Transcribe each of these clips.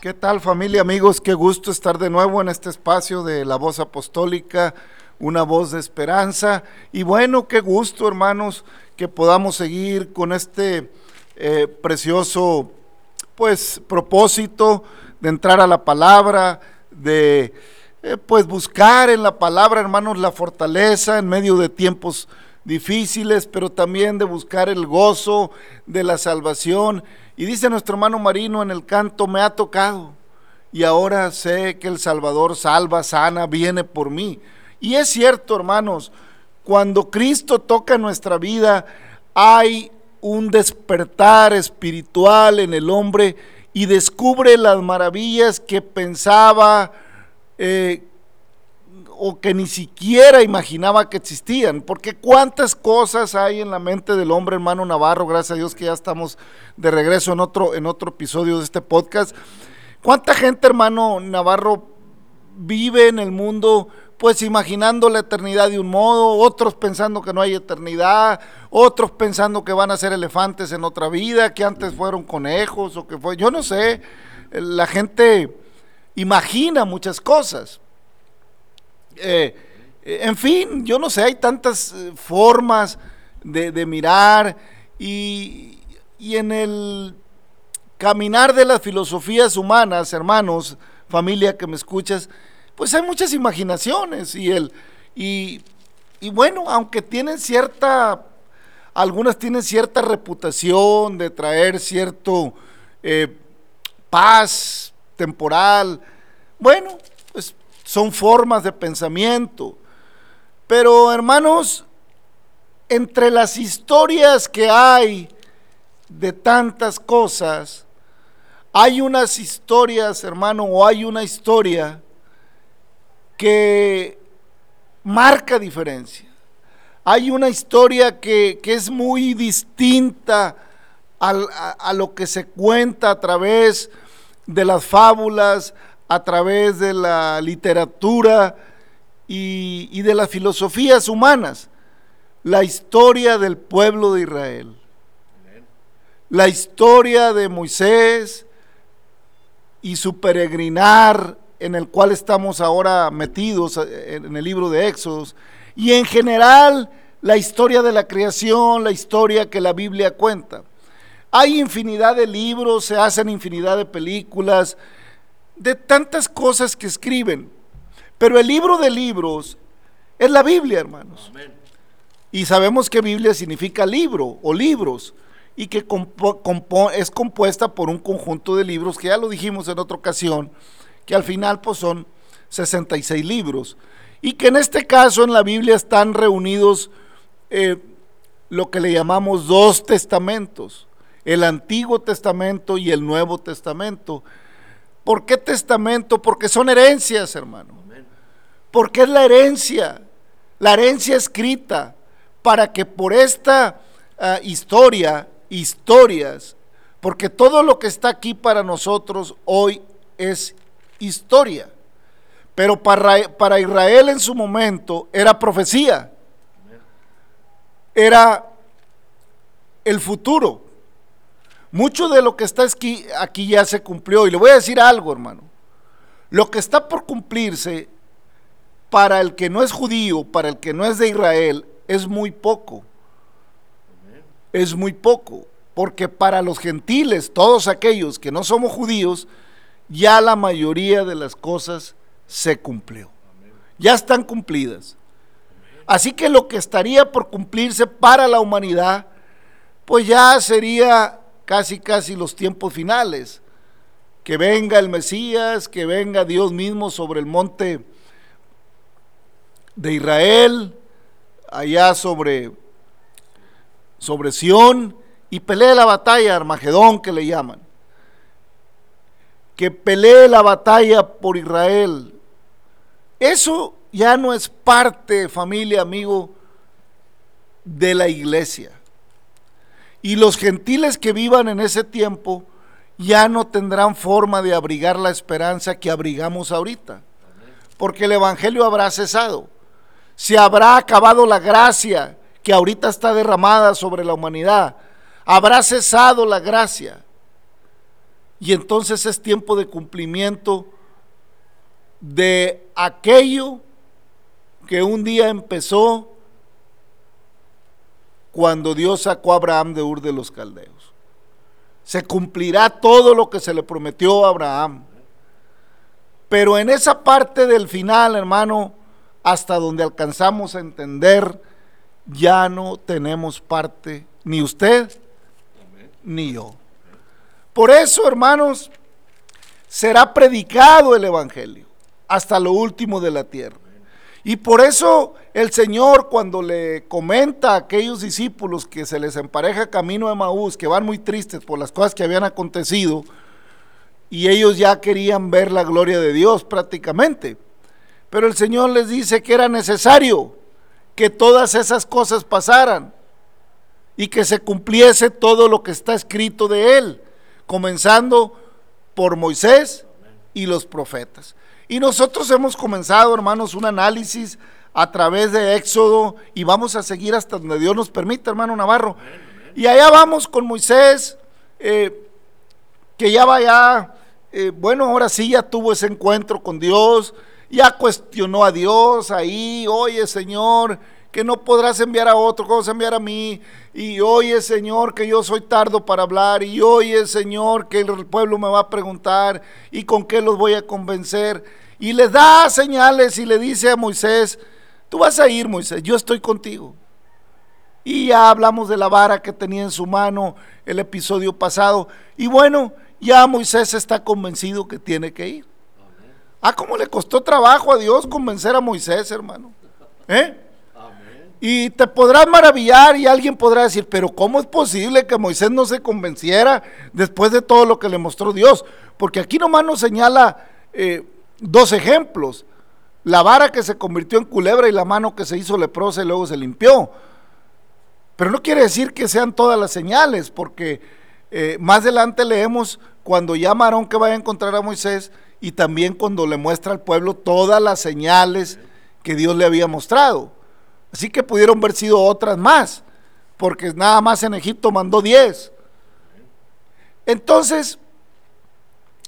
¿Qué tal familia, amigos? Qué gusto estar de nuevo en este espacio de la voz apostólica, una voz de esperanza. Y bueno, qué gusto, hermanos, que podamos seguir con este eh, precioso, pues, propósito de entrar a la palabra, de, eh, pues, buscar en la palabra, hermanos, la fortaleza en medio de tiempos difíciles, pero también de buscar el gozo de la salvación. Y dice nuestro hermano Marino en el canto, me ha tocado. Y ahora sé que el Salvador salva, sana, viene por mí. Y es cierto, hermanos, cuando Cristo toca nuestra vida, hay un despertar espiritual en el hombre y descubre las maravillas que pensaba eh, o que ni siquiera imaginaba que existían, porque cuántas cosas hay en la mente del hombre, hermano Navarro, gracias a Dios que ya estamos de regreso en otro, en otro episodio de este podcast. ¿Cuánta gente, hermano Navarro, vive en el mundo pues imaginando la eternidad de un modo, otros pensando que no hay eternidad, otros pensando que van a ser elefantes en otra vida, que antes fueron conejos o que fue, yo no sé, la gente imagina muchas cosas. Eh, en fin, yo no sé, hay tantas eh, formas de, mirar y, y en el caminar de las filosofías humanas, hermanos, familia que me escuchas, pues hay muchas imaginaciones y el y, y bueno, aunque tienen cierta, algunas tienen cierta reputación de traer cierto eh, paz temporal, bueno, son formas de pensamiento. Pero hermanos, entre las historias que hay de tantas cosas, hay unas historias, hermano, o hay una historia que marca diferencia. Hay una historia que, que es muy distinta a, a lo que se cuenta a través de las fábulas, a través de la literatura y, de las filosofías humanas. La historia del pueblo de Israel. La historia de Moisés y su peregrinar en el cual estamos ahora metidos eh, en el libro de Éxodos. Y en general la historia de la creación, la historia que la Biblia cuenta. Hay infinidad de libros, se hacen infinidad de películas, de tantas cosas que escriben. Pero el libro de libros es la Biblia, hermanos. Y sabemos que Biblia significa libro o libros y que compo- compo- es compuesta por un conjunto de libros que ya lo dijimos en otra ocasión, que al final pues son 66 libros y que en este caso en la Biblia están reunidos eh, lo que le llamamos dos testamentos, el Antiguo Testamento y el Nuevo Testamento. ¿Por qué testamento? Porque son herencias, hermano. Porque es la herencia, la herencia escrita, para que por esta ah, historia, historias, porque todo lo que está aquí para nosotros hoy es historia. Pero para, para Israel en su momento era profecía, era el futuro. Mucho de lo que está aquí, aquí ya se cumplió. Y le voy a decir algo, hermano. Lo que está por cumplirse para el que no es judío, para el que no es de Israel, es muy poco. Es muy poco. Porque para los gentiles, todos aquellos que no somos judíos, ya la mayoría de las cosas se cumplió. Ya están cumplidas. Así que lo que estaría por cumplirse para la humanidad, pues ya sería casi, casi los tiempos finales. Que venga el Mesías, que venga Dios mismo sobre el monte de Israel, allá sobre, sobre Sión, y pelee la batalla, Armagedón que le llaman. Que pelee la batalla por Israel. Eso ya no es parte, familia, amigo, de la iglesia. Y los gentiles que vivan en ese tiempo ya no tendrán forma de abrigar la esperanza que abrigamos ahorita. Porque el Evangelio habrá cesado. Se habrá acabado la gracia que ahorita está derramada sobre la humanidad. Habrá cesado la gracia. Y entonces es tiempo de cumplimiento de aquello que un día empezó cuando Dios sacó a Abraham de Ur de los Caldeos. Se cumplirá todo lo que se le prometió a Abraham. Pero en esa parte del final, hermano, hasta donde alcanzamos a entender, ya no tenemos parte, ni usted, ni yo. Por eso, hermanos, será predicado el Evangelio hasta lo último de la tierra. Y por eso el Señor cuando le comenta a aquellos discípulos que se les empareja camino de Maús, que van muy tristes por las cosas que habían acontecido, y ellos ya querían ver la gloria de Dios prácticamente. Pero el Señor les dice que era necesario que todas esas cosas pasaran y que se cumpliese todo lo que está escrito de Él, comenzando por Moisés y los profetas. Y nosotros hemos comenzado, hermanos, un análisis a través de Éxodo y vamos a seguir hasta donde Dios nos permita, hermano Navarro. Y allá vamos con Moisés, eh, que ya vaya, eh, bueno, ahora sí ya tuvo ese encuentro con Dios, ya cuestionó a Dios ahí, oye Señor, que no podrás enviar a otro, ¿cómo se enviar a mí? Y oye, Señor, que yo soy tardo para hablar. Y oye, Señor, que el pueblo me va a preguntar. ¿Y con qué los voy a convencer? Y le da señales y le dice a Moisés, tú vas a ir, Moisés, yo estoy contigo. Y ya hablamos de la vara que tenía en su mano el episodio pasado. Y bueno, ya Moisés está convencido que tiene que ir. Ah, cómo le costó trabajo a Dios convencer a Moisés, hermano. ¿Eh? Y te podrás maravillar y alguien podrá decir, pero ¿cómo es posible que Moisés no se convenciera después de todo lo que le mostró Dios? Porque aquí nomás nos señala eh, dos ejemplos. La vara que se convirtió en culebra y la mano que se hizo leprosa y luego se limpió. Pero no quiere decir que sean todas las señales, porque eh, más adelante leemos cuando llama a que vaya a encontrar a Moisés y también cuando le muestra al pueblo todas las señales que Dios le había mostrado. Así que pudieron haber sido otras más, porque nada más en Egipto mandó diez. Entonces,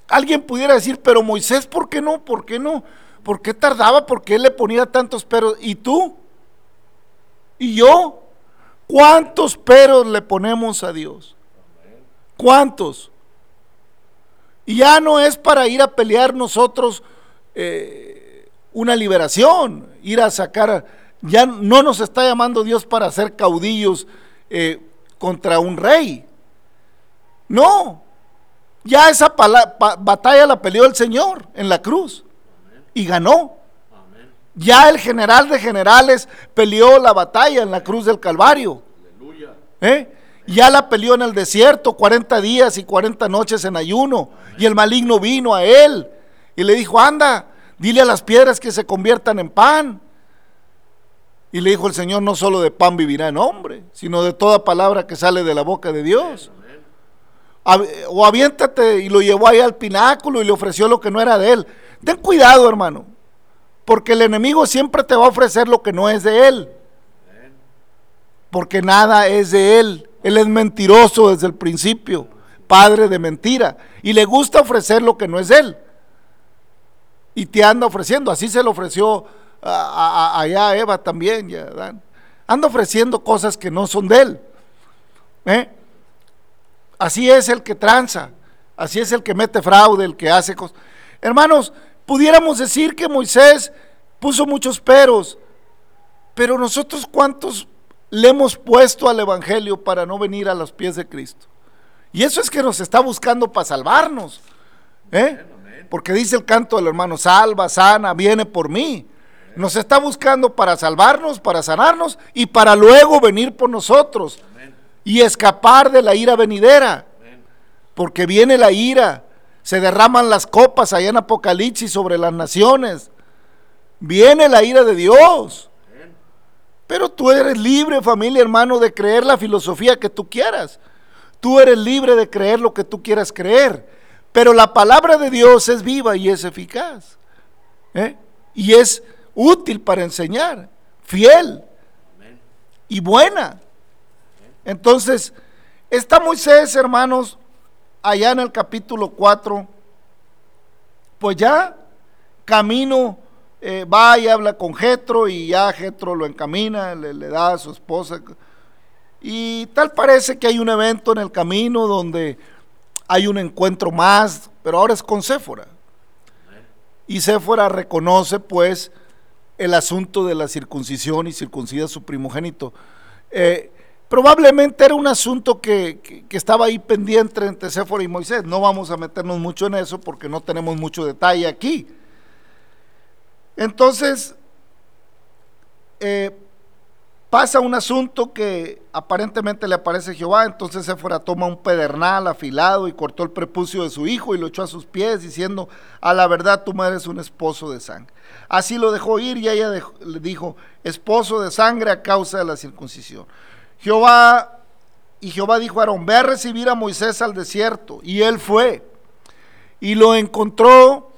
alguien pudiera decir, pero Moisés, ¿por qué no? ¿Por qué no? ¿Por qué tardaba? ¿Por qué le ponía tantos peros? ¿Y tú? ¿Y yo? ¿Cuántos peros le ponemos a Dios? ¿Cuántos? Y ya no es para ir a pelear nosotros eh, una liberación, ir a sacar ya no nos está llamando Dios para ser caudillos eh, contra un rey. No, ya esa batalla la peleó el Señor en la cruz y ganó. Ya el general de generales peleó la batalla en la cruz del Calvario. ¿Eh? Ya la peleó en el desierto 40 días y 40 noches en ayuno. Y el maligno vino a él y le dijo, anda, dile a las piedras que se conviertan en pan. Y le dijo el Señor, no solo de pan vivirá el hombre, sino de toda palabra que sale de la boca de Dios. O aviéntate y lo llevó ahí al pináculo y le ofreció lo que no era de él. Ten cuidado, hermano, porque el enemigo siempre te va a ofrecer lo que no es de él. Porque nada es de él. Él es mentiroso desde el principio, padre de mentira. Y le gusta ofrecer lo que no es de él. Y te anda ofreciendo. Así se lo ofreció allá Eva también, ya, anda ofreciendo cosas que no son de él. ¿eh? Así es el que tranza, así es el que mete fraude, el que hace cosas. Hermanos, pudiéramos decir que Moisés puso muchos peros, pero nosotros cuántos le hemos puesto al Evangelio para no venir a los pies de Cristo. Y eso es que nos está buscando para salvarnos. ¿eh? Porque dice el canto del hermano, salva, sana, viene por mí. Nos está buscando para salvarnos, para sanarnos y para luego venir por nosotros y escapar de la ira venidera. Porque viene la ira, se derraman las copas allá en Apocalipsis sobre las naciones. Viene la ira de Dios. Pero tú eres libre, familia, hermano, de creer la filosofía que tú quieras. Tú eres libre de creer lo que tú quieras creer. Pero la palabra de Dios es viva y es eficaz. ¿eh? Y es útil para enseñar, fiel y buena. Entonces, está Moisés, hermanos, allá en el capítulo 4, pues ya camino eh, va y habla con Jetro y ya Jetro lo encamina, le, le, da a su esposa. Y tal parece que hay un evento en el camino donde hay un encuentro más, pero ahora es con Séfora. Y Séfora reconoce pues el asunto de la circuncisión y circuncida su primogénito. Eh, probablemente era un asunto que, que, que, estaba ahí pendiente entre Séfora y Moisés. No vamos a meternos mucho en eso porque no tenemos mucho detalle aquí. Entonces, eh, pasa un asunto que aparentemente le aparece Jehová, entonces Séfora toma un pedernal afilado y cortó el prepucio de su hijo y lo echó a sus pies, diciendo, a la verdad tú me eres un esposo de sangre. Así lo dejó ir y ella le dijo, esposo de sangre a causa de la circuncisión. Jehová, y Jehová dijo a Aarón, ve a recibir a Moisés al desierto, y él fue, y lo encontró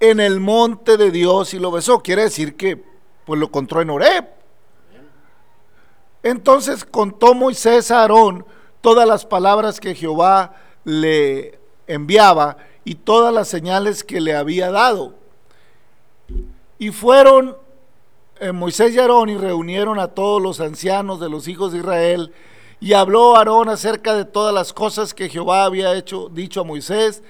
en el monte de Dios y lo besó. Quiere decir que pues lo encontró en Oreb. Entonces contó Moisés a Aarón todas las palabras que Jehová le enviaba y todas las señales que le había dado. Y fueron eh, Moisés y Aarón y reunieron a todos los ancianos de los hijos de Israel y habló Aarón acerca de todas las cosas que Jehová había hecho, dicho a Moisés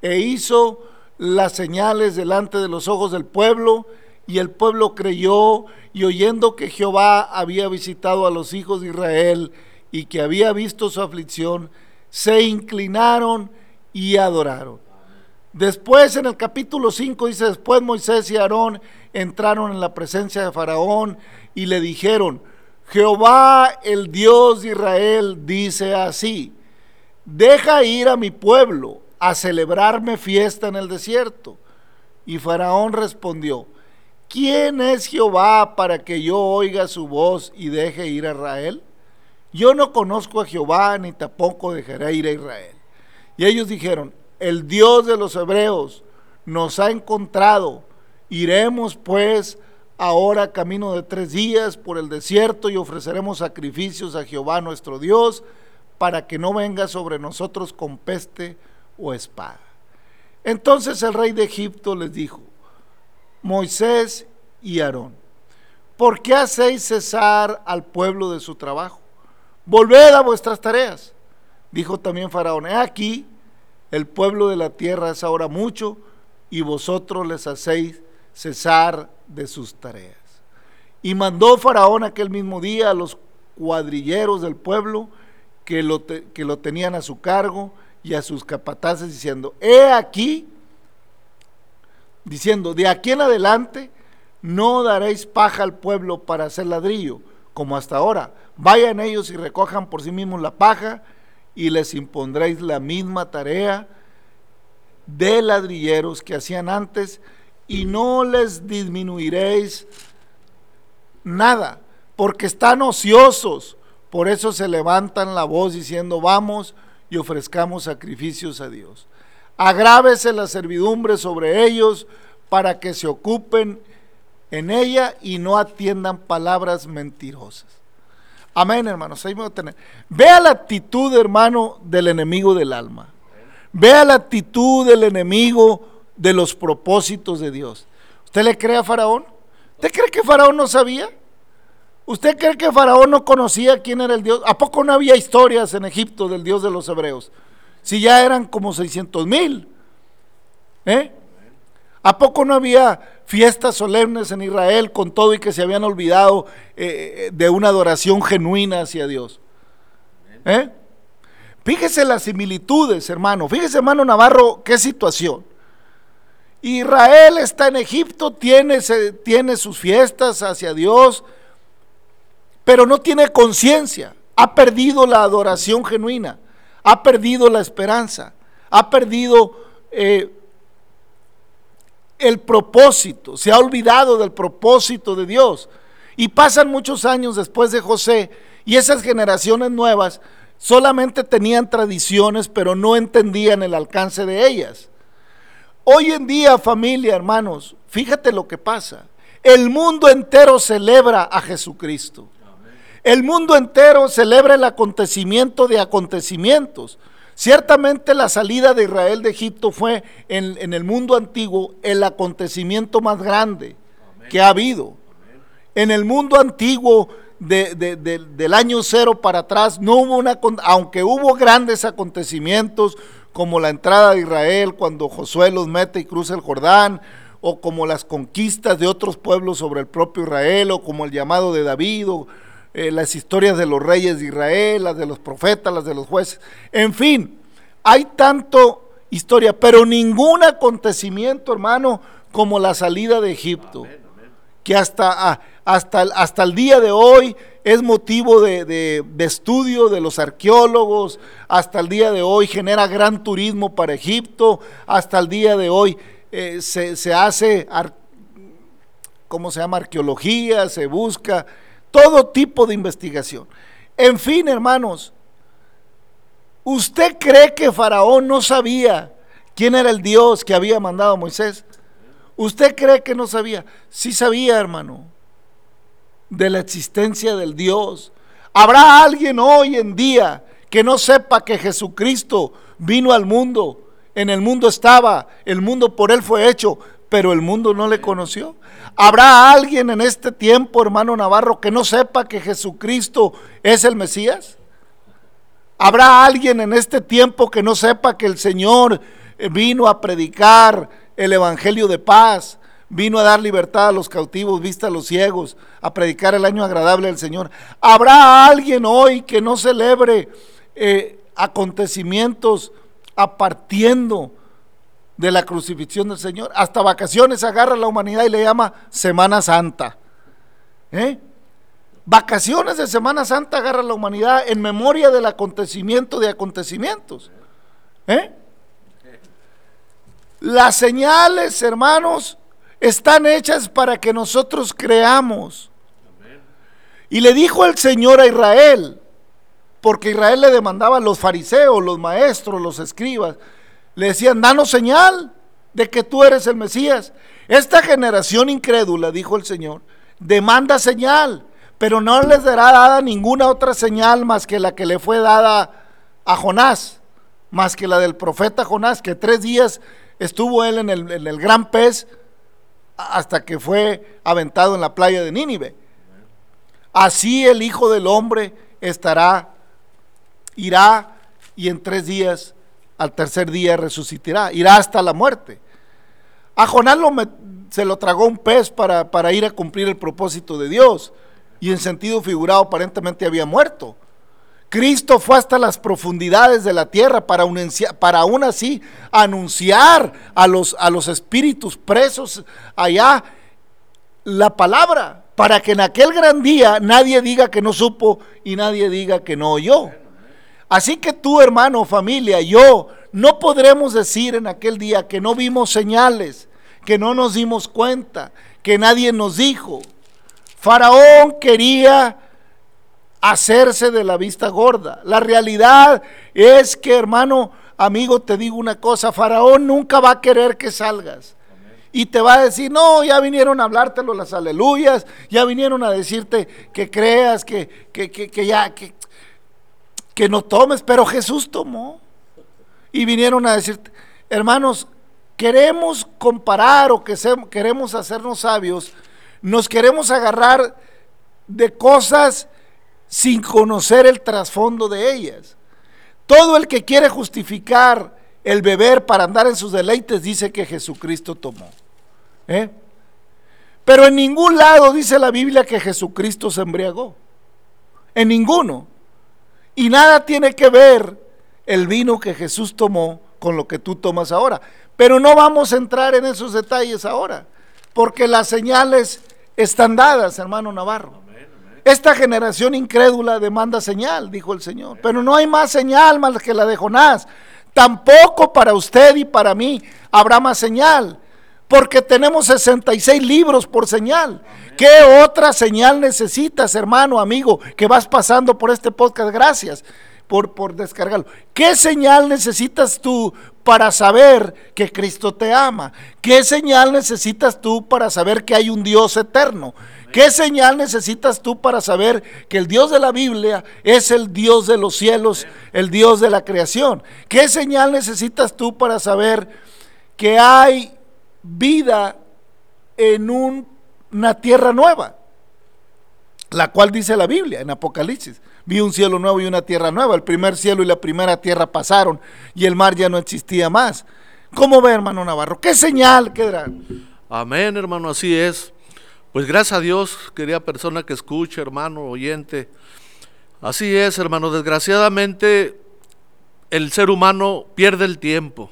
e hizo las señales delante de los ojos del pueblo, y el pueblo creyó, y oyendo que Jehová había visitado a los hijos de Israel y que había visto su aflicción, se inclinaron y adoraron. Después en el capítulo 5 dice, después Moisés y Aarón entraron en la presencia de Faraón y le dijeron, Jehová el Dios de Israel dice así, deja ir a mi pueblo a celebrarme fiesta en el desierto. Y Faraón respondió, ¿quién es Jehová para que yo oiga su voz y deje ir a Israel? Yo no conozco a Jehová ni tampoco dejaré ir a Israel. Y ellos dijeron, el Dios de los hebreos nos ha encontrado, iremos pues ahora camino de tres días por el desierto y ofreceremos sacrificios a Jehová nuestro Dios para que no venga sobre nosotros con peste o espada. Entonces el rey de Egipto les dijo, Moisés y Aarón, ¿por qué hacéis cesar al pueblo de su trabajo? Volved a vuestras tareas. Dijo también Faraón, he aquí, el pueblo de la tierra es ahora mucho y vosotros les hacéis cesar de sus tareas. Y mandó Faraón aquel mismo día a los cuadrilleros del pueblo que lo, que lo tenían a su cargo y a sus capataces diciendo, he aquí, diciendo, de aquí en adelante no daréis paja al pueblo para hacer ladrillo, como hasta ahora. Vayan ellos y recojan por sí mismos la paja y les impondréis la misma tarea de ladrilleros que hacían antes y no les disminuiréis nada, porque están ociosos. Por eso se levantan la voz diciendo, vamos, y ofrezcamos sacrificios a Dios. Agrávese la servidumbre sobre ellos para que se ocupen en ella y no atiendan palabras mentirosas. Amén, hermanos. Vea la actitud, hermano, del enemigo del alma. Vea la actitud del enemigo de los propósitos de Dios. ¿Usted le cree a Faraón? ¿Usted cree que Faraón no sabía? ¿Usted cree que Faraón no conocía quién era el Dios? ¿A poco no había historias en Egipto del Dios de los hebreos? Si ya eran como 600 mil. ¿Eh? ¿A poco no había fiestas solemnes en Israel con todo y que se habían olvidado eh, de una adoración genuina hacia Dios? ¿Eh? Fíjese las similitudes, hermano. Fíjese, hermano Navarro, qué situación. Israel está en Egipto, tiene, tiene sus fiestas hacia Dios, pero no tiene conciencia, ha perdido la adoración genuina, ha perdido la esperanza, ha perdido eh, el propósito, se ha olvidado del propósito de Dios. Y pasan muchos años después de José y esas generaciones nuevas solamente tenían tradiciones, pero no entendían el alcance de ellas. Hoy en día, familia, hermanos, fíjate lo que pasa. El mundo entero celebra a Jesucristo. El mundo entero celebra el acontecimiento de acontecimientos. Ciertamente la salida de Israel de Egipto fue en, el mundo antiguo el acontecimiento más grande que ha habido. En el mundo antiguo del año cero para atrás no hubo una, aunque hubo grandes acontecimientos como la entrada de Israel cuando Josué los mete y cruza el Jordán, o como las conquistas de otros pueblos sobre el propio Israel, o como el llamado de David, o eh, las historias de los reyes de Israel, las de los profetas, las de los jueces, en fin, hay tanto historia, pero ningún acontecimiento, hermano, como la salida de Egipto, que hasta, ah, hasta, hasta el día de hoy es motivo de, estudio de los arqueólogos, hasta el día de hoy genera gran turismo para Egipto, hasta el día de hoy eh, se, hace, ¿cómo se llama? Arqueología, se busca todo tipo de investigación. En fin, hermanos, ¿usted cree que Faraón no sabía quién era el Dios que había mandado a Moisés? ¿Usted cree que no sabía? Sí sabía, hermano de la existencia del Dios. ¿Habrá alguien hoy en día que no sepa que Jesucristo vino al mundo? En el mundo estaba, el mundo por él fue hecho, pero el mundo no le conoció. ¿Habrá alguien en este tiempo, hermano Navarro, que no sepa que Jesucristo es el Mesías? ¿Habrá alguien en este tiempo que no sepa que el Señor vino a predicar el Evangelio de paz, vino a dar libertad a los cautivos, vista a los ciegos, a predicar el año agradable del Señor. ¿Habrá alguien hoy que no celebre eh, acontecimientos apartiendo de la crucifixión del Señor? Hasta vacaciones agarra la humanidad y le llama Semana Santa. ¿Eh? Vacaciones de Semana Santa agarra la humanidad en memoria del acontecimiento de acontecimientos. ¿Eh? Las señales, hermanos, están hechas para que nosotros creamos. Y le dijo el Señor a Israel, porque Israel le demandaba a los fariseos, los maestros, los escribas, le decían, danos señal de que tú eres el Mesías. Esta generación incrédula, dijo el Señor, demanda señal, pero no les dará dada ninguna otra señal más que la que le fue dada a Jonás, más que la del profeta Jonás, que tres días estuvo él en el, en el gran pez hasta que fue aventado en la playa de Nínive. Así el Hijo del Hombre estará, irá y en tres días, al tercer día resucitará, irá hasta la muerte. A Jonás se lo tragó un pez para, para ir a cumplir el propósito de Dios y en sentido figurado aparentemente había muerto. Cristo fue hasta las profundidades de la tierra para, para aún así anunciar a los, a los espíritus presos allá la palabra, para que en aquel gran día nadie diga que no supo y nadie diga que no oyó. Así que tú, hermano, familia, yo, no podremos decir en aquel día que no vimos señales, que no nos dimos cuenta, que nadie nos dijo. Faraón quería hacerse de la vista gorda. La realidad es que, hermano, amigo, te digo una cosa, Faraón nunca va a querer que salgas. Y te va a decir, no, ya vinieron a hablártelo las aleluyas, ya vinieron a decirte que creas, que, que, que, ya, que, que no tomes, pero Jesús tomó. Y vinieron a decirte, hermanos, queremos comparar o que queremos hacernos sabios, nos queremos agarrar de cosas sin conocer el trasfondo de ellas. Todo el que quiere justificar el beber para andar en sus deleites dice que Jesucristo tomó. ¿eh? Pero en ningún lado dice la Biblia que Jesucristo se embriagó. En ninguno. Y nada tiene que ver el vino que Jesús tomó con lo que tú tomas ahora. Pero no vamos a entrar en esos detalles ahora, porque las señales están dadas, hermano Navarro. Esta generación incrédula demanda señal, dijo el Señor. Pero no hay más señal más que la de Jonás. Tampoco para usted y para mí habrá más señal, porque tenemos 66 libros por señal. ¿Qué otra señal necesitas, hermano, amigo, que vas pasando por este podcast? Gracias por, por descargarlo. ¿Qué señal necesitas tú para saber que Cristo te ama? ¿Qué señal necesitas tú para saber que hay un Dios eterno? ¿Qué señal necesitas tú para saber que el Dios de la Biblia es el Dios de los cielos, el Dios de la creación? ¿Qué señal necesitas tú para saber que hay vida en una tierra nueva? La cual dice la Biblia en Apocalipsis. Vi un cielo nuevo y una tierra nueva. El primer cielo y la primera tierra pasaron y el mar ya no existía más. ¿Cómo ve, hermano Navarro? ¿Qué señal quedará? Amén, hermano, así es. Pues gracias a Dios, querida persona que escucha, hermano, oyente. Así es, hermano. Desgraciadamente, el ser humano pierde el tiempo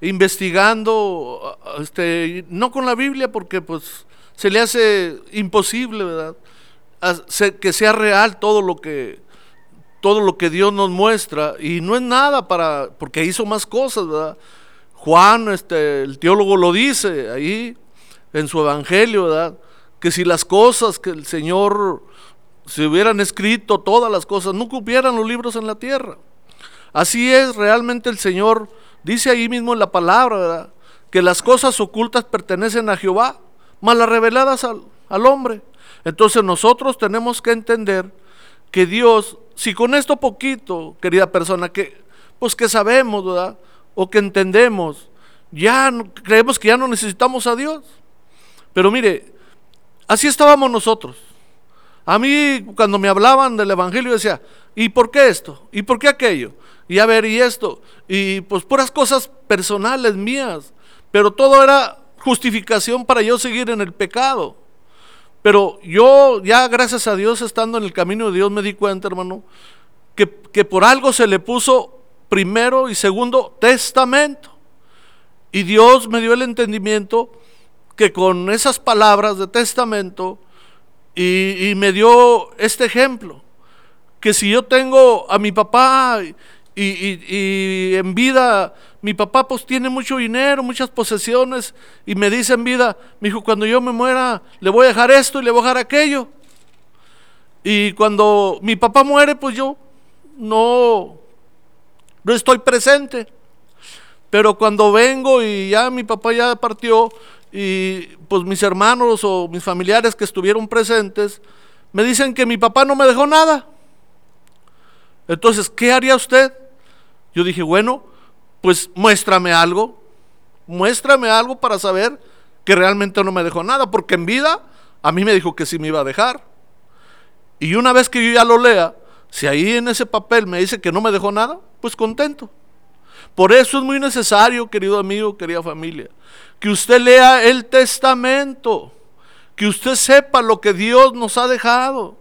investigando, este, no con la Biblia, porque pues se le hace imposible, ¿verdad? Que sea real todo lo que todo lo que Dios nos muestra y no es nada para porque hizo más cosas, ¿verdad? Juan, este, el teólogo lo dice ahí en su evangelio, ¿verdad? que si las cosas que el Señor se hubieran escrito, todas las cosas, no cupieran los libros en la tierra. Así es, realmente el Señor dice ahí mismo en la palabra, que las cosas ocultas pertenecen a Jehová, mas las reveladas al, al hombre. Entonces nosotros tenemos que entender que Dios, si con esto poquito, querida persona, que pues que sabemos, ¿verdad? O que entendemos, ya creemos que ya no necesitamos a Dios. Pero mire, Así estábamos nosotros. A mí cuando me hablaban del Evangelio decía, ¿y por qué esto? ¿Y por qué aquello? Y a ver, ¿y esto? Y pues puras cosas personales mías. Pero todo era justificación para yo seguir en el pecado. Pero yo ya gracias a Dios estando en el camino de Dios me di cuenta, hermano, que, que por algo se le puso primero y segundo testamento. Y Dios me dio el entendimiento que con esas palabras de testamento y, me dio este ejemplo, que si yo tengo a mi papá y, en vida, mi papá pues tiene mucho dinero, muchas posesiones, y me dice en vida, mi hijo, cuando yo me muera, le voy a dejar esto y le voy a dejar aquello. Y cuando mi papá muere, pues yo no, no estoy presente. Pero cuando vengo y ya mi papá ya partió, y pues mis hermanos o mis familiares que estuvieron presentes me dicen que mi papá no me dejó nada. Entonces, ¿qué haría usted? Yo dije, bueno, pues muéstrame algo, muéstrame algo para saber que realmente no me dejó nada, porque en vida a mí me dijo que sí me iba a dejar. Y una vez que yo ya lo lea, si ahí en ese papel me dice que no me dejó nada, pues contento. Por eso es muy necesario, querido amigo, querida familia, que usted lea el testamento, que usted sepa lo que Dios nos ha dejado.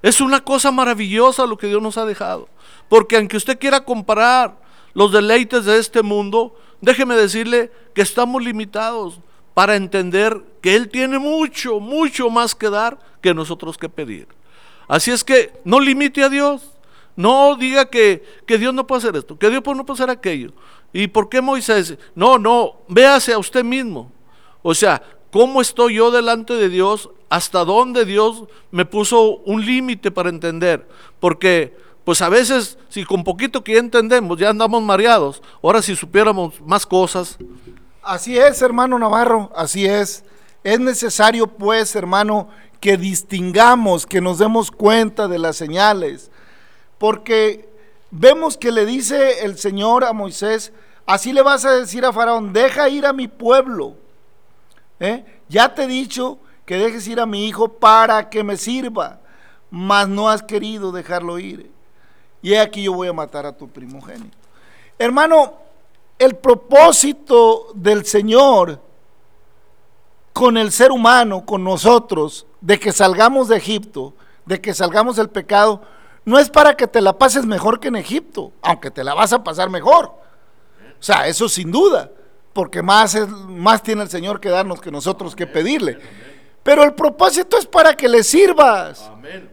Es una cosa maravillosa lo que Dios nos ha dejado. Porque aunque usted quiera comparar los deleites de este mundo, déjeme decirle que estamos limitados para entender que Él tiene mucho, mucho más que dar que nosotros que pedir. Así es que no limite a Dios. No diga que, que Dios no puede hacer esto, que Dios no puede hacer aquello. ¿Y por qué Moisés? No, no, véase a usted mismo. O sea, ¿cómo estoy yo delante de Dios? ¿Hasta dónde Dios me puso un límite para entender? Porque, pues a veces, si con poquito que entendemos, ya andamos mareados. Ahora, si supiéramos más cosas. Así es, hermano Navarro, así es. Es necesario, pues, hermano, que distingamos, que nos demos cuenta de las señales. Porque vemos que le dice el Señor a Moisés, Así le vas a decir a Faraón, deja ir a mi pueblo. ¿eh? Ya te he dicho que dejes ir a mi hijo para que me sirva, mas no has querido dejarlo ir. Y aquí yo voy a matar a tu primogénito. Hermano, el propósito del Señor con el ser humano, con nosotros, de que salgamos de Egipto, de que salgamos del pecado, no es para que te la pases mejor que en Egipto, aunque te la vas a pasar mejor sea, eso sin duda, porque más, es, más tiene el Señor que darnos que nosotros que pedirle. Pero el propósito es para que le sirvas,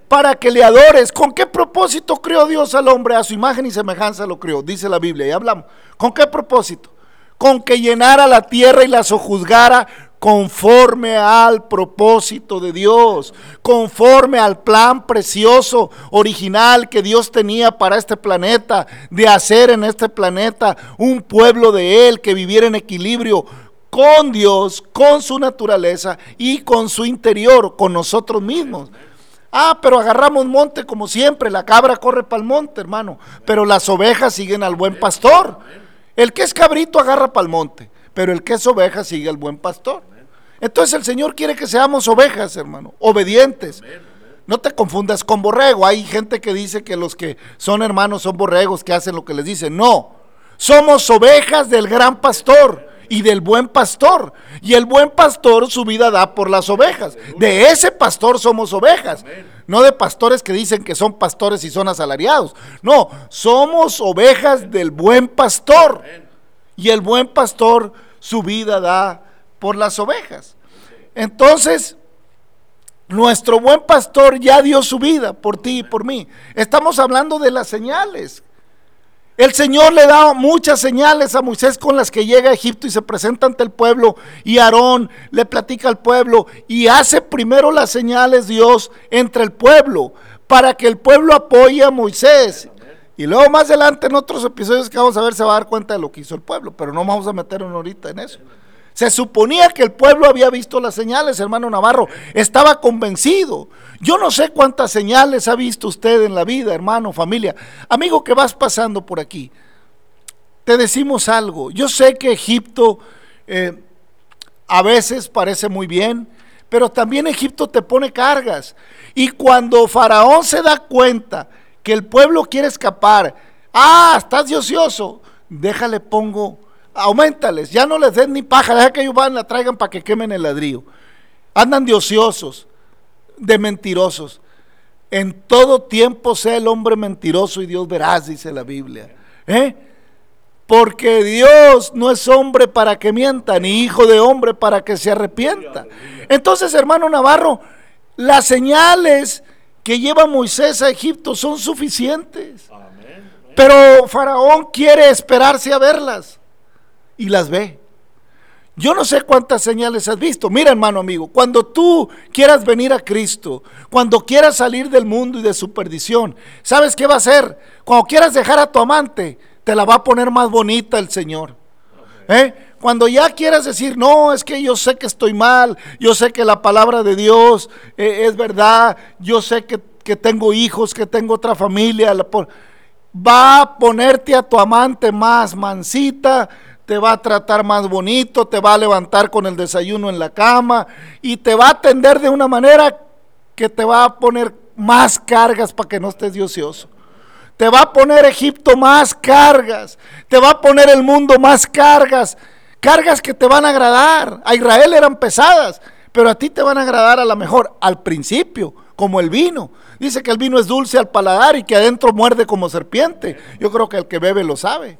para que le adores. ¿Con qué propósito creó Dios al hombre? A su imagen y semejanza lo creó, dice la Biblia, y hablamos. ¿Con qué propósito? Con que llenara la tierra y la sojuzgara conforme al propósito de Dios, conforme al plan precioso, original que Dios tenía para este planeta, de hacer en este planeta un pueblo de Él que viviera en equilibrio con Dios, con su naturaleza y con su interior, con nosotros mismos. Ah, pero agarramos monte como siempre, la cabra corre para el monte, hermano, pero las ovejas siguen al buen pastor. El que es cabrito agarra para el monte, pero el que es oveja sigue al buen pastor. Entonces el Señor quiere que seamos ovejas, hermano, obedientes. No te confundas con borrego. Hay gente que dice que los que son hermanos son borregos, que hacen lo que les dicen. No, somos ovejas del gran pastor y del buen pastor. Y el buen pastor su vida da por las ovejas. De ese pastor somos ovejas. No de pastores que dicen que son pastores y son asalariados. No, somos ovejas del buen pastor. Y el buen pastor su vida da por las ovejas. Entonces, nuestro buen pastor ya dio su vida por ti y por mí. Estamos hablando de las señales. El Señor le da muchas señales a Moisés con las que llega a Egipto y se presenta ante el pueblo y Aarón le platica al pueblo y hace primero las señales Dios entre el pueblo para que el pueblo apoye a Moisés. Y luego más adelante en otros episodios que vamos a ver se va a dar cuenta de lo que hizo el pueblo, pero no vamos a meternos ahorita en eso. Se suponía que el pueblo había visto las señales, hermano Navarro. Estaba convencido. Yo no sé cuántas señales ha visto usted en la vida, hermano, familia. Amigo que vas pasando por aquí, te decimos algo. Yo sé que Egipto eh, a veces parece muy bien, pero también Egipto te pone cargas. Y cuando Faraón se da cuenta que el pueblo quiere escapar, ah, estás de ocioso, déjale pongo aumentales, ya no les den ni paja, deja que ellos van, la traigan para que quemen el ladrillo. Andan de ociosos, de mentirosos. En todo tiempo sea el hombre mentiroso y Dios verás, dice la Biblia. ¿Eh? Porque Dios no es hombre para que mienta, ni hijo de hombre para que se arrepienta. Entonces, hermano Navarro, las señales que lleva Moisés a Egipto son suficientes. Pero Faraón quiere esperarse a verlas y las ve. Yo no sé cuántas señales has visto. Mira, hermano amigo, cuando tú quieras venir a Cristo, cuando quieras salir del mundo y de su perdición, ¿sabes qué va a hacer? Cuando quieras dejar a tu amante, te la va a poner más bonita el Señor. ¿Eh? Cuando ya quieras decir, no, es que yo sé que estoy mal, yo sé que la palabra de Dios eh, es verdad, yo sé que, que, tengo hijos, que tengo otra familia, va a ponerte a tu amante más mansita, te va a tratar más bonito, te va a levantar con el desayuno en la cama y te va a atender de una manera que te va a poner más cargas para que no estés de ocioso. Te va a poner Egipto más cargas, te va a poner el mundo más cargas, cargas que te van a agradar. A Israel eran pesadas, pero a ti te van a agradar a lo mejor al principio, como el vino. Dice que el vino es dulce al paladar y que adentro muerde como serpiente. Yo creo que el que bebe lo sabe.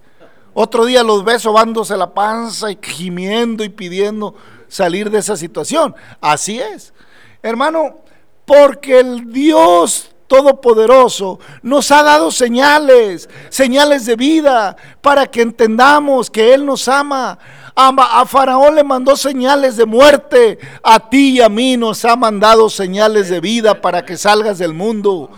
Otro día los ves sobándose la panza y gimiendo y pidiendo salir de esa situación. Así es. Hermano, porque el Dios Todopoderoso nos ha dado señales, señales de vida, para que entendamos que Él nos ama. A, Faraón le mandó señales de muerte, a ti y a mí nos ha mandado señales de vida para que salgas del mundo.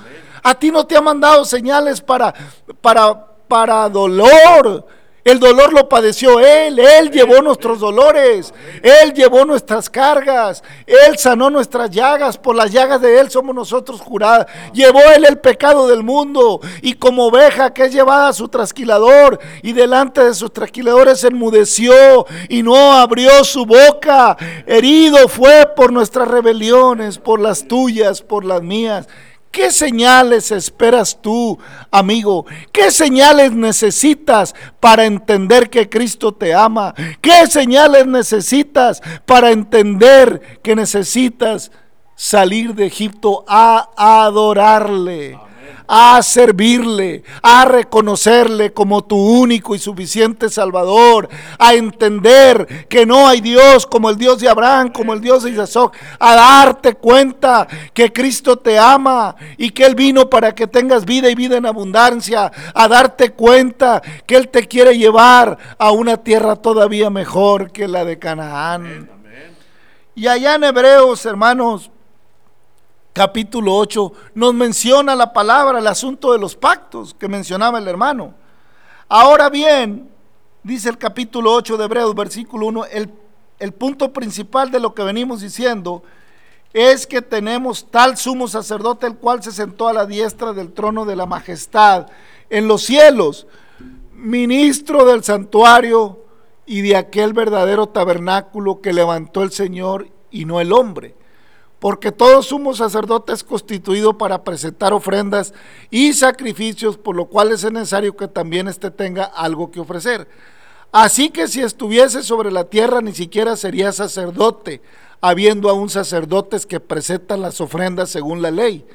A ti no te ha mandado señales para, para, para dolor, el dolor lo padeció Él, Él llevó nuestros dolores, Él llevó nuestras cargas, Él sanó nuestras llagas, por las llagas de Él somos nosotros juradas. Llevó Él el pecado del mundo y como oveja que es llevada a su trasquilador y delante de sus trasquiladores enmudeció y no abrió su boca. Herido fue por nuestras rebeliones, por las tuyas, por las mías. ¿Qué señales esperas tú, amigo? ¿Qué señales necesitas para entender que Cristo te ama? ¿Qué señales necesitas para entender que necesitas salir de Egipto a adorarle? A servirle, a reconocerle como tu único y suficiente Salvador, a entender que no hay Dios como el Dios de Abraham, como el Dios de Isaac, a darte cuenta que Cristo te ama y que Él vino para que tengas vida y vida en abundancia, a darte cuenta que Él te quiere llevar a una tierra todavía mejor que la de Canaán. Y allá en Hebreos, hermanos, capítulo 8, nos menciona la palabra, el asunto de los pactos que mencionaba el hermano. Ahora bien, dice el capítulo 8 de Hebreos, versículo 1, el, el punto principal de lo que venimos diciendo es que tenemos tal sumo sacerdote el cual se sentó a la diestra del trono de la majestad en los cielos, ministro del santuario y de aquel verdadero tabernáculo que levantó el Señor y no el hombre porque todo sumo sacerdote es constituido para presentar ofrendas y sacrificios, por lo cual es necesario que también éste tenga algo que ofrecer. Así que si estuviese sobre la tierra ni siquiera sería sacerdote, habiendo aún sacerdotes que presentan las ofrendas según la ley,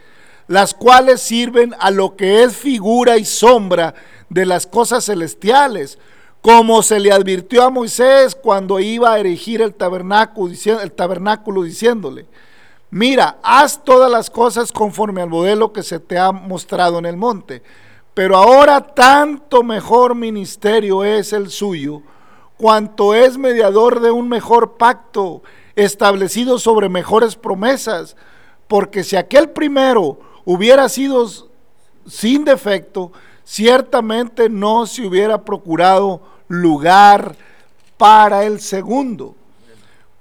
las cuales sirven a lo que es figura y sombra de las cosas celestiales, como se le advirtió a Moisés cuando iba a erigir el tabernáculo, el tabernáculo diciéndole, mira, haz todas las cosas conforme al modelo que se te ha mostrado en el monte. Pero ahora tanto mejor ministerio es el suyo, cuanto es mediador de un mejor pacto, establecido sobre mejores promesas. Porque si aquel primero hubiera sido sin defecto, ciertamente no se hubiera procurado lugar para el segundo.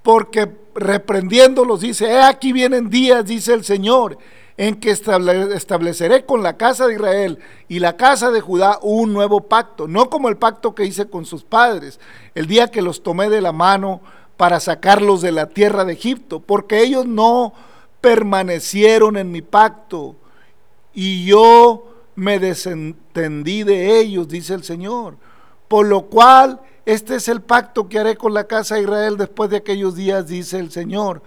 Porque reprendiéndolos, dice, he aquí vienen días, dice el Señor, en que estableceré con la casa de Israel y la casa de Judá un nuevo pacto, no como el pacto que hice con sus padres, el día que los tomé de la mano para sacarlos de la tierra de Egipto, porque ellos no permanecieron en mi pacto y yo me desentendí de ellos, dice el Señor, por lo cual este es el pacto que haré con la casa de Israel después de aquellos días, dice el Señor.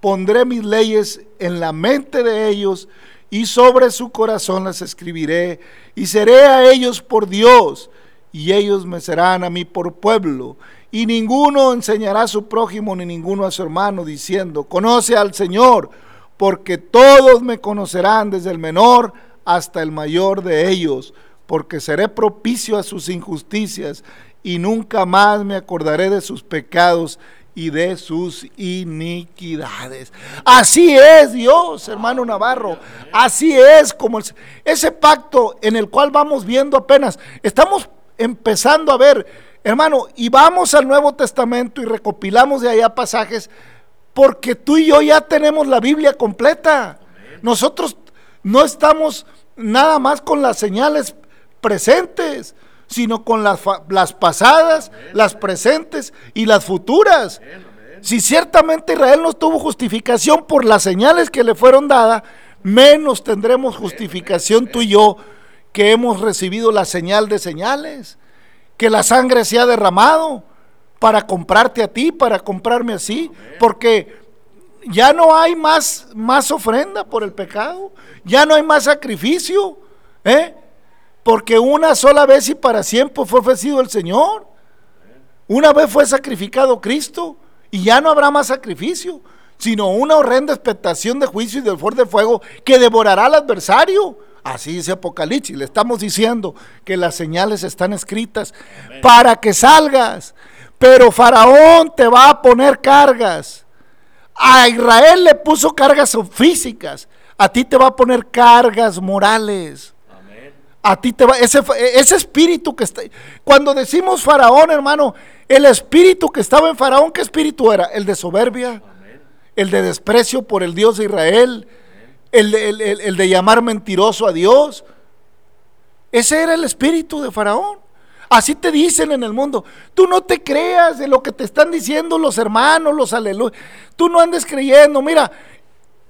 Pondré mis leyes en la mente de ellos y sobre su corazón las escribiré y seré a ellos por Dios y ellos me serán a mí por pueblo. Y ninguno enseñará a su prójimo ni ninguno a su hermano diciendo, conoce al Señor, porque todos me conocerán desde el menor hasta el mayor de ellos, porque seré propicio a sus injusticias y nunca más me acordaré de sus pecados y de sus iniquidades. Así es Dios, hermano Navarro. Así es como ese pacto en el cual vamos viendo apenas. Estamos empezando a ver, hermano, y vamos al Nuevo Testamento y recopilamos de allá pasajes porque tú y yo ya tenemos la Biblia completa. Nosotros no estamos nada más con las señales presentes sino con las, las pasadas, las presentes y las futuras. Si ciertamente Israel no tuvo justificación por las señales que le fueron dadas, menos tendremos justificación tú y yo que hemos recibido la señal de señales, que la sangre se ha derramado para comprarte a ti, para comprarme así, porque ya no hay más, más ofrenda por el pecado, ya no hay más sacrificio, ¿eh? Porque una sola vez y para siempre fue ofrecido el Señor. Una vez fue sacrificado Cristo y ya no habrá más sacrificio, sino una horrenda expectación de juicio y del fuerte fuego que devorará al adversario. Así dice Apocalipsis. Le estamos diciendo que las señales están escritas para que salgas. Pero Faraón te va a poner cargas. A Israel le puso cargas físicas. A ti te va a poner cargas morales a ti te va, ese, ese espíritu que está, cuando decimos faraón, hermano, el espíritu que estaba en faraón, ¿qué espíritu era? El de soberbia, el de desprecio por el Dios de Israel, el, el de llamar mentiroso a Dios. Ese era el espíritu de faraón. Así te dicen en el mundo. Tú no te creas de lo que te están diciendo los hermanos, los aleluya. Tú no andes creyendo. Mira,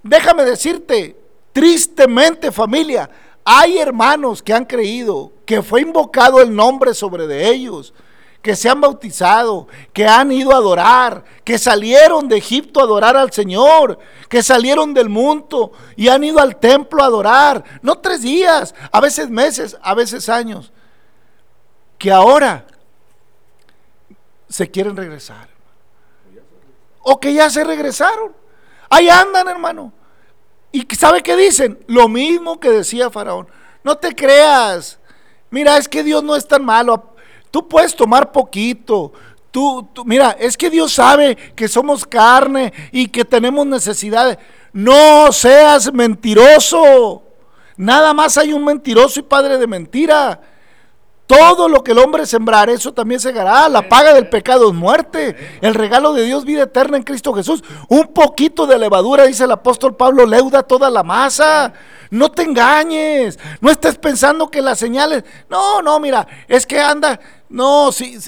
déjame decirte, tristemente familia, hay hermanos que han creído que fue invocado el nombre sobre de ellos, que se han bautizado, que han ido a adorar, que salieron de Egipto a adorar al Señor, que salieron del mundo y han ido al templo a adorar, no tres días, a veces meses, a veces años, que ahora se quieren regresar. O que ya se regresaron. Ahí andan, hermano. ¿Y sabe qué dicen? Lo mismo que decía Faraón. No te creas. Mira, es que Dios no es tan malo. Tú puedes tomar poquito. Tú, tú, mira, es que Dios sabe que somos carne y que tenemos necesidades. No seas mentiroso. Nada más hay un mentiroso y padre de mentira. Todo lo que el hombre sembrar, eso también segará. La paga del pecado es muerte. El regalo de Dios, vida eterna en Cristo Jesús. Un poquito de levadura, dice el apóstol Pablo, leuda toda la masa. No te engañes. No estés pensando que las señales. No, no, mira, es que anda. No, sí,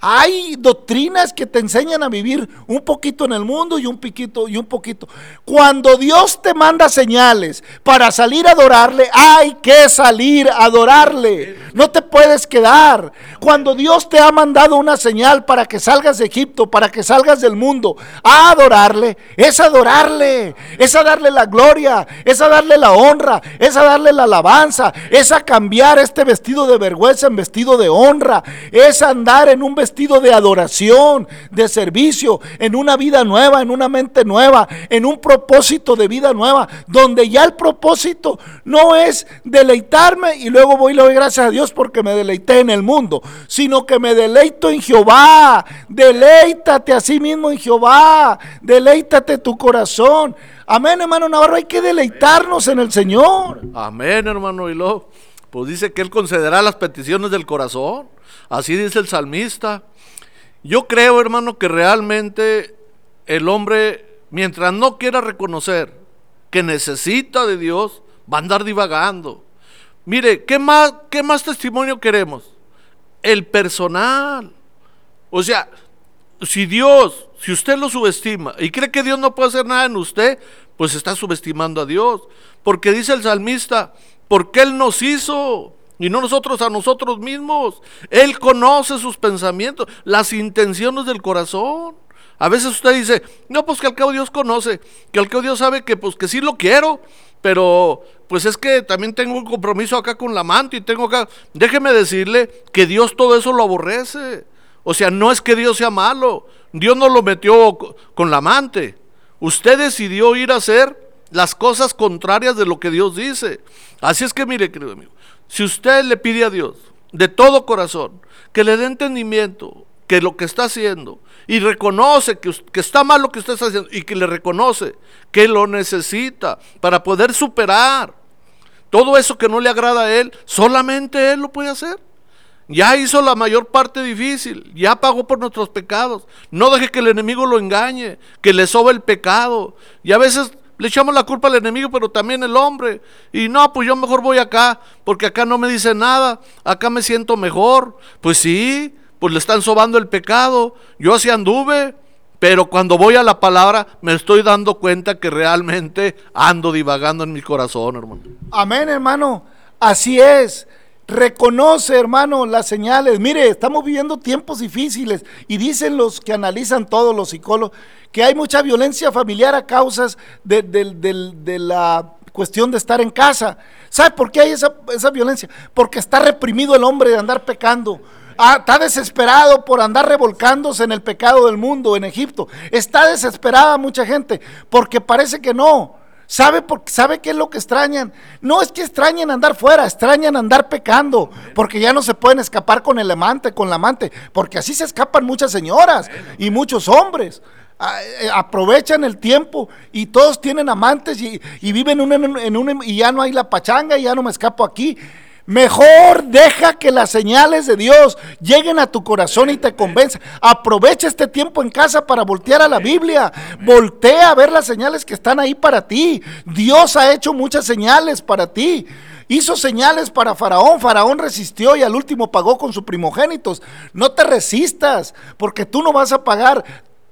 hay doctrinas que te enseñan a vivir un poquito en el mundo y un piquito y un poquito. Cuando Dios te manda señales para salir a adorarle, hay que salir a adorarle. No te puedes quedar. Cuando Dios te ha mandado una señal para que salgas de Egipto, para que salgas del mundo a adorarle, es adorarle, es a darle la gloria, es a darle la honra, es a darle la alabanza, es a cambiar este vestido de vergüenza en vestido de honra es andar en un vestido de adoración, de servicio, en una vida nueva, en una mente nueva, en un propósito de vida nueva, donde ya el propósito no es deleitarme y luego voy y le doy gracias a Dios porque me deleité en el mundo, sino que me deleito en Jehová. Deleítate a sí mismo en Jehová, deleítate tu corazón. Amén, hermano Navarro, hay que deleitarnos en el Señor. Amén, hermano. Luego, pues dice que Él concederá las peticiones del corazón. Así dice el salmista. Yo creo, hermano, que realmente el hombre, mientras no quiera reconocer que necesita de Dios, va a andar divagando. Mire, ¿qué más, qué más testimonio queremos? El personal. O sea, si Dios, si usted lo subestima y cree que Dios no puede hacer nada en usted, pues está subestimando a Dios. Porque dice el salmista, porque Él nos hizo y no nosotros a nosotros mismos. Él conoce sus pensamientos, las intenciones del corazón. A veces usted dice, no, pues que al cabo Dios conoce, que al cabo Dios sabe que pues que sí lo quiero, pero pues es que también tengo un compromiso acá con la amante y tengo acá, déjeme decirle que Dios todo eso lo aborrece. O sea, no es que Dios sea malo, Dios no lo metió con la amante. Usted decidió ir a hacer las cosas contrarias de lo que Dios dice. Así es que mire, querido amigo, si usted le pide a Dios de todo corazón que le dé entendimiento, que lo que está haciendo, y reconoce que, está mal lo que usted está haciendo, y que le reconoce que lo necesita para poder superar todo eso que no le agrada a él, solamente él lo puede hacer. Ya hizo la mayor parte difícil, ya pagó por nuestros pecados. No deje que el enemigo lo engañe, que le sobe el pecado. Y a veces le echamos la culpa al enemigo, pero también el hombre. Y no, pues yo mejor voy acá, porque acá no me dice nada, acá me siento mejor. Pues sí, pues le están sobando el pecado. Yo así anduve, pero cuando voy a la palabra me estoy dando cuenta que realmente ando divagando en mi corazón, hermano. Amén, hermano. Así es. Reconoce, hermano, las señales. Mire, estamos viviendo tiempos difíciles y dicen los que analizan todos los psicólogos que hay mucha violencia familiar a causas de, de, la cuestión de estar en casa. ¿Sabe por qué hay esa, esa violencia? Porque está reprimido el hombre de andar pecando. Ah, está desesperado por andar revolcándose en el pecado del mundo en Egipto. Está desesperada mucha gente porque parece que no. ¿Sabe, por, ¿Sabe qué es lo que extrañan? No es que extrañen andar fuera, extrañan andar pecando, porque ya no se pueden escapar con el amante, con la amante, porque así se escapan muchas señoras y muchos hombres. Aprovechan el tiempo y todos tienen amantes y, y viven un, en un, y ya no hay la pachanga y ya no me escapo aquí. Mejor deja que las señales de Dios lleguen a tu corazón y te convenzan. Aprovecha este tiempo en casa para voltear a la Biblia. Voltea a ver las señales que están ahí para ti. Dios ha hecho muchas señales para ti. Hizo señales para Faraón. Faraón resistió y al último pagó con sus primogénitos. No te resistas, porque tú no vas a pagar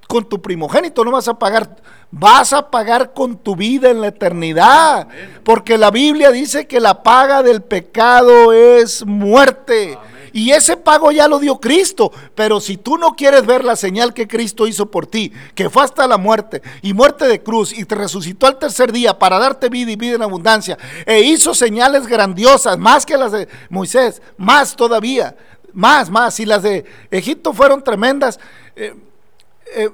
con tu primogénito, no vas a pagar, vas a pagar con tu vida en la eternidad. Porque la Biblia dice que la paga del pecado es muerte. Y ese pago ya lo dio Cristo. Pero si tú no quieres ver la señal que Cristo hizo por ti, que fue hasta la muerte y muerte de cruz y te resucitó al tercer día para darte vida y vida en abundancia, e hizo señales grandiosas, más que las de Moisés, más todavía, más, más. Si las de Egipto fueron tremendas, eh, eh,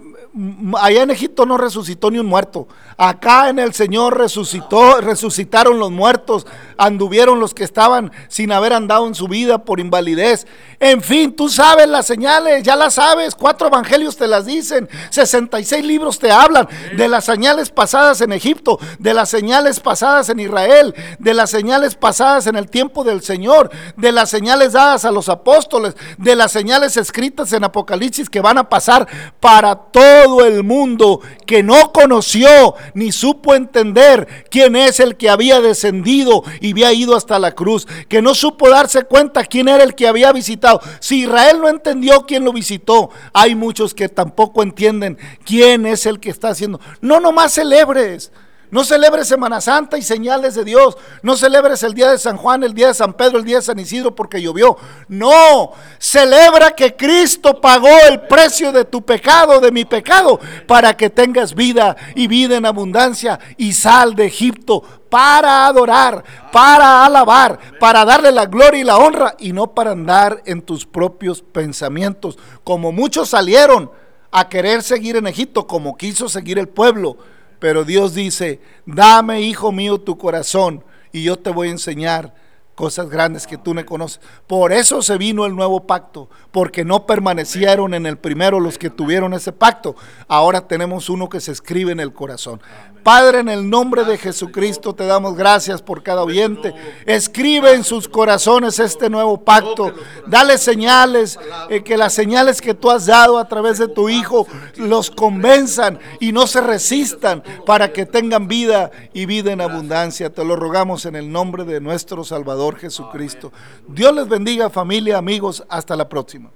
allá en Egipto no resucitó ni un muerto. Acá en el Señor resucitó, resucitaron los muertos, anduvieron los que estaban sin haber andado en su vida por invalidez. En fin, tú sabes las señales, ya las sabes. Cuatro evangelios te las dicen, 66 libros te hablan de las señales pasadas en Egipto, de las señales pasadas en Israel, de las señales pasadas en el tiempo del Señor, de las señales dadas a los apóstoles, de las señales escritas en Apocalipsis que van a pasar para todo el mundo que no conoció ni supo entender quién es el que había descendido y había ido hasta la cruz, que no supo darse cuenta quién era el que había visitado. Si Israel no entendió quién lo visitó, hay muchos que tampoco entienden quién es el que está haciendo. No nomás celebres. No celebres Semana Santa y señales de Dios. No celebres el día de San Juan, el día de San Pedro, el día de San Isidro porque llovió. No, celebra que Cristo pagó el precio de tu pecado, de mi pecado, para que tengas vida y vida en abundancia y sal de Egipto para adorar, para alabar, para darle la gloria y la honra y no para andar en tus propios pensamientos, como muchos salieron a querer seguir en Egipto, como quiso seguir el pueblo pero Dios dice, dame, hijo mío, tu corazón y yo te voy a enseñar cosas grandes que tú no conoces. Por eso se vino el nuevo pacto, porque no permanecieron en el primero los que tuvieron ese pacto. Ahora tenemos uno que se escribe en el corazón. Padre, en el nombre de Jesucristo te damos gracias por cada oyente. Escribe en sus corazones este nuevo pacto. Dale señales, eh, que las señales que tú has dado a través de tu Hijo los convenzan y no se resistan para que tengan vida y vida en abundancia. Te lo rogamos en el nombre de nuestro Salvador Jesucristo. Dios les bendiga familia, amigos. Hasta la próxima.